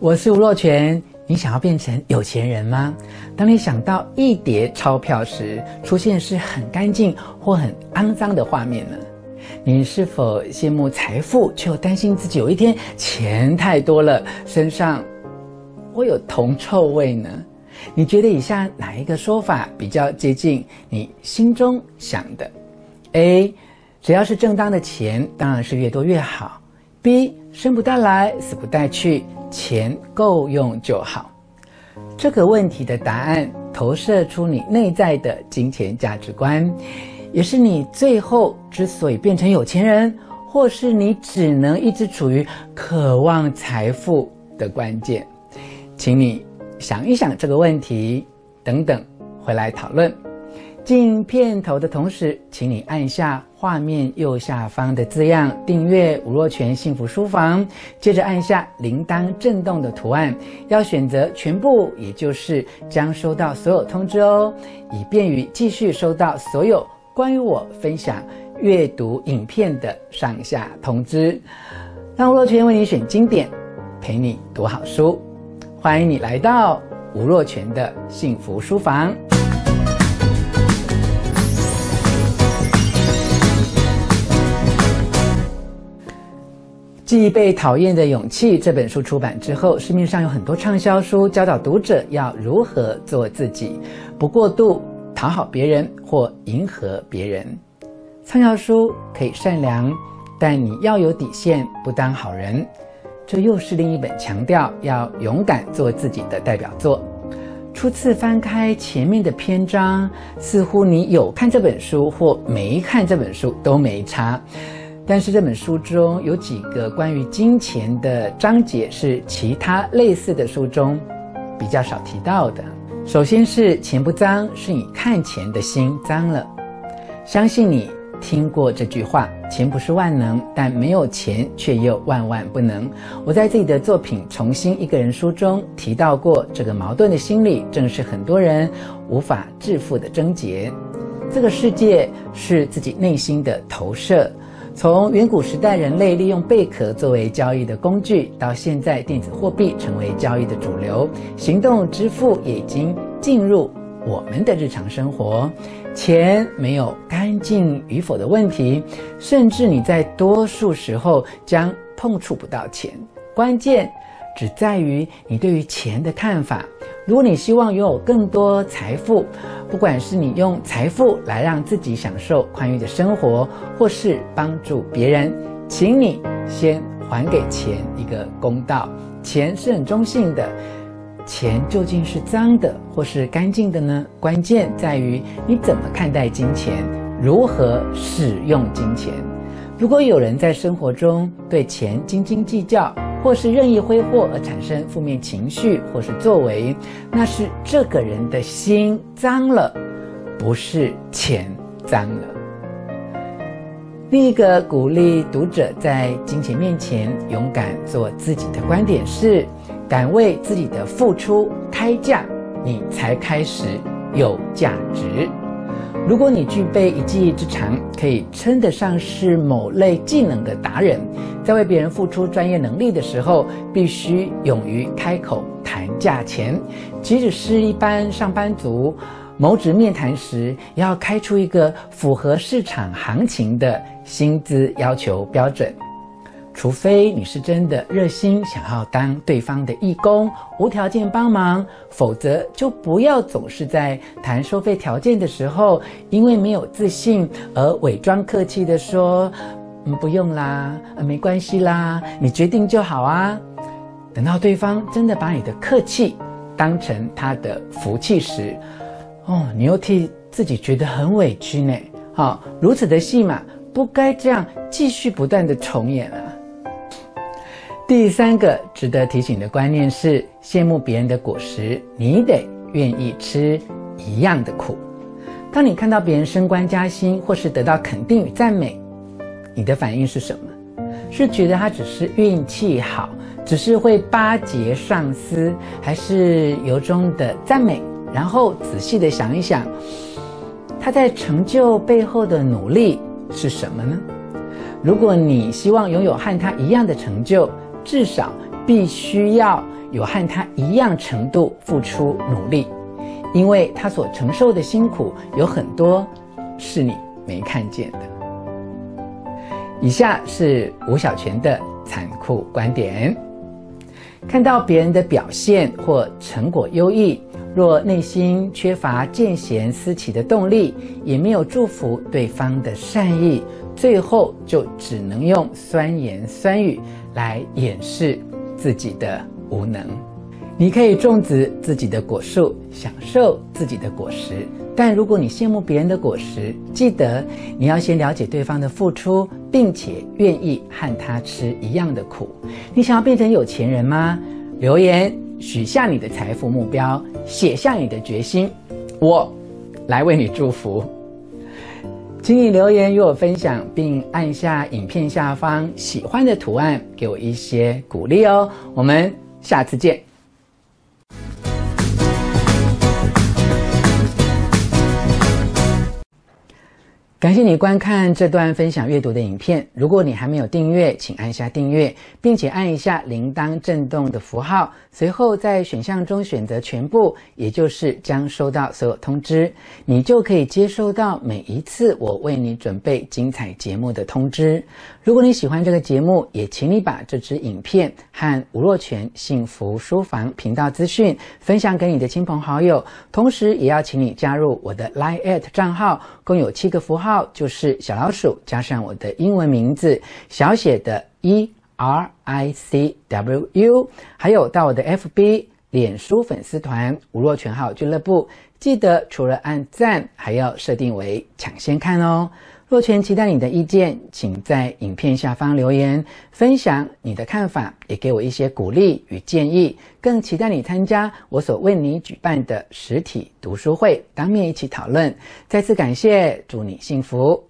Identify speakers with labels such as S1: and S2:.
S1: 我是吴若权。你想要变成有钱人吗？当你想到一叠钞票时，出现是很干净或很肮脏的画面呢？你是否羡慕财富，却又担心自己有一天钱太多了，身上会有铜臭味呢？你觉得以下哪一个说法比较接近你心中想的？A，只要是正当的钱，当然是越多越好。B，生不带来，死不带去。钱够用就好。这个问题的答案投射出你内在的金钱价值观，也是你最后之所以变成有钱人，或是你只能一直处于渴望财富的关键。请你想一想这个问题，等等回来讨论。进片头的同时，请你按下画面右下方的字样“订阅吴若权幸福书房”，接着按下铃铛震动的图案，要选择全部，也就是将收到所有通知哦，以便于继续收到所有关于我分享阅读影片的上下通知。让吴若权为你选经典，陪你读好书，欢迎你来到吴若权的幸福书房。《既被讨厌的勇气》这本书出版之后，市面上有很多畅销书，教导读者要如何做自己，不过度讨好别人或迎合别人。畅销书可以善良，但你要有底线，不当好人。这又是另一本强调要勇敢做自己的代表作。初次翻开前面的篇章，似乎你有看这本书或没看这本书都没差。但是这本书中有几个关于金钱的章节是其他类似的书中比较少提到的。首先是钱不脏，是你看钱的心脏了。相信你听过这句话：钱不是万能，但没有钱却又万万不能。我在自己的作品《重新一个人》书中提到过，这个矛盾的心理正是很多人无法致富的症结。这个世界是自己内心的投射。从远古时代，人类利用贝壳作为交易的工具，到现在电子货币成为交易的主流，行动支付也已经进入我们的日常生活。钱没有干净与否的问题，甚至你在多数时候将碰触不到钱。关键只在于你对于钱的看法。如果你希望拥有更多财富，不管是你用财富来让自己享受宽裕的生活，或是帮助别人，请你先还给钱一个公道。钱是很中性的，钱究竟是脏的或是干净的呢？关键在于你怎么看待金钱，如何使用金钱。如果有人在生活中对钱斤斤计较，或是任意挥霍而产生负面情绪，或是作为，那是这个人的心脏了，不是钱脏了。另一个鼓励读者在金钱面前勇敢做自己的观点是：敢为自己的付出开价，你才开始有价值。如果你具备一技之长，可以称得上是某类技能的达人，在为别人付出专业能力的时候，必须勇于开口谈价钱。即使是一般上班族，谋职面谈时，也要开出一个符合市场行情的薪资要求标准。除非你是真的热心，想要当对方的义工，无条件帮忙，否则就不要总是在谈收费条件的时候，因为没有自信而伪装客气的说：“嗯，不用啦，没关系啦，你决定就好啊。”等到对方真的把你的客气当成他的福气时，哦，你又替自己觉得很委屈呢。好、哦，如此的戏码不该这样继续不断的重演啊。第三个值得提醒的观念是：羡慕别人的果实，你得愿意吃一样的苦。当你看到别人升官加薪，或是得到肯定与赞美，你的反应是什么？是觉得他只是运气好，只是会巴结上司，还是由衷的赞美？然后仔细的想一想，他在成就背后的努力是什么呢？如果你希望拥有和他一样的成就，至少必须要有和他一样程度付出努力，因为他所承受的辛苦有很多是你没看见的。以下是吴小泉的残酷观点：看到别人的表现或成果优异，若内心缺乏见贤思齐的动力，也没有祝福对方的善意，最后就只能用酸言酸语来掩饰自己的无能。你可以种植自己的果树，享受自己的果实。但如果你羡慕别人的果实，记得你要先了解对方的付出，并且愿意和他吃一样的苦。你想要变成有钱人吗？留言许下你的财富目标，写下你的决心，我来为你祝福。请你留言与我分享，并按下影片下方喜欢的图案，给我一些鼓励哦。我们下次见。感谢你观看这段分享阅读的影片。如果你还没有订阅，请按下订阅，并且按一下铃铛震动的符号。随后在选项中选择全部，也就是将收到所有通知，你就可以接收到每一次我为你准备精彩节目的通知。如果你喜欢这个节目，也请你把这支影片和吴若权幸福书房频道资讯分享给你的亲朋好友，同时也要请你加入我的 Line@ at 账号，共有七个符号。号就是小老鼠加上我的英文名字小写的 E R I C W U，还有到我的 FB 脸书粉丝团吴若全号俱乐部，记得除了按赞，还要设定为抢先看哦。若泉期待你的意见，请在影片下方留言分享你的看法，也给我一些鼓励与建议。更期待你参加我所为你举办的实体读书会，当面一起讨论。再次感谢，祝你幸福。